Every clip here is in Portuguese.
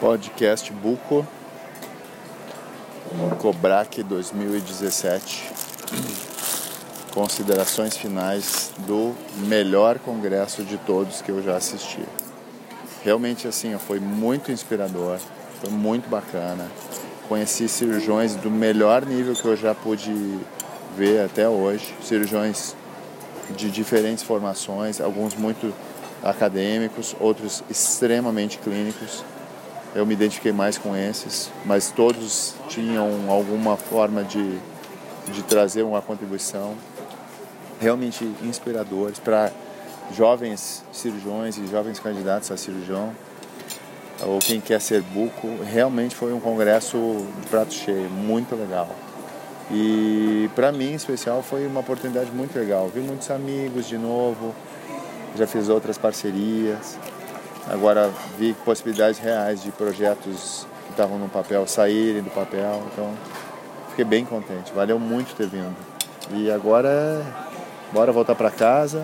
Podcast Buco Cobrac 2017 Considerações finais do melhor congresso de todos que eu já assisti. Realmente assim, foi muito inspirador, foi muito bacana. Conheci cirurgiões do melhor nível que eu já pude ver até hoje, cirurgiões de diferentes formações, alguns muito acadêmicos, outros extremamente clínicos eu me identifiquei mais com esses, mas todos tinham alguma forma de, de trazer uma contribuição realmente inspiradores para jovens cirurgiões e jovens candidatos a cirurgião ou quem quer ser buco. Realmente foi um congresso de prato cheio, muito legal. E para mim, em especial, foi uma oportunidade muito legal. Vi muitos amigos de novo, já fiz outras parcerias. Agora vi possibilidades reais de projetos que estavam no papel saírem do papel, então fiquei bem contente. Valeu muito ter vindo. E agora bora voltar para casa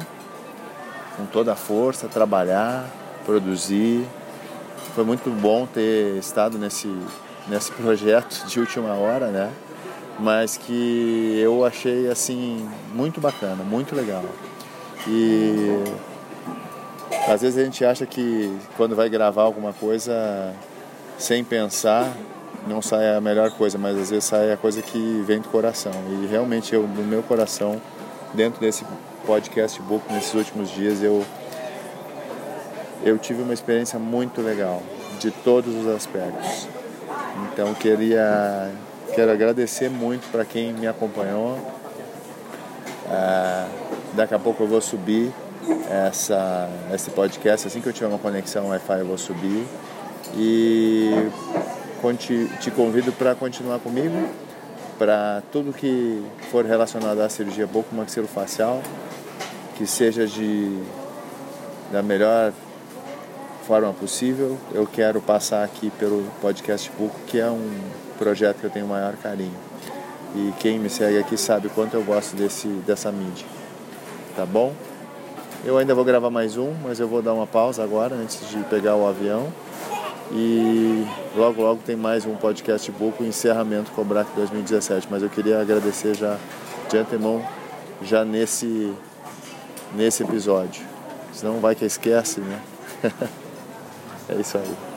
com toda a força, trabalhar, produzir. Foi muito bom ter estado nesse, nesse projeto de última hora, né? Mas que eu achei assim muito bacana, muito legal. E às vezes a gente acha que quando vai gravar alguma coisa sem pensar, não sai a melhor coisa, mas às vezes sai a coisa que vem do coração. E realmente eu, no meu coração, dentro desse podcast book nesses últimos dias, eu eu tive uma experiência muito legal de todos os aspectos. Então queria quero agradecer muito para quem me acompanhou. Ah, daqui a pouco eu vou subir essa, esse podcast. Assim que eu tiver uma conexão Wi-Fi, eu vou subir. E te convido para continuar comigo para tudo que for relacionado à cirurgia bucomaxilofacial, que seja de da melhor forma possível. Eu quero passar aqui pelo podcast Buco, que é um projeto que eu tenho o maior carinho. E quem me segue aqui sabe quanto eu gosto desse, dessa mídia. Tá bom? Eu ainda vou gravar mais um, mas eu vou dar uma pausa agora antes de pegar o avião. E logo logo tem mais um podcast book, o encerramento Cobrac 2017. Mas eu queria agradecer já de antemão, já nesse, nesse episódio. Senão vai que esquece, né? é isso aí.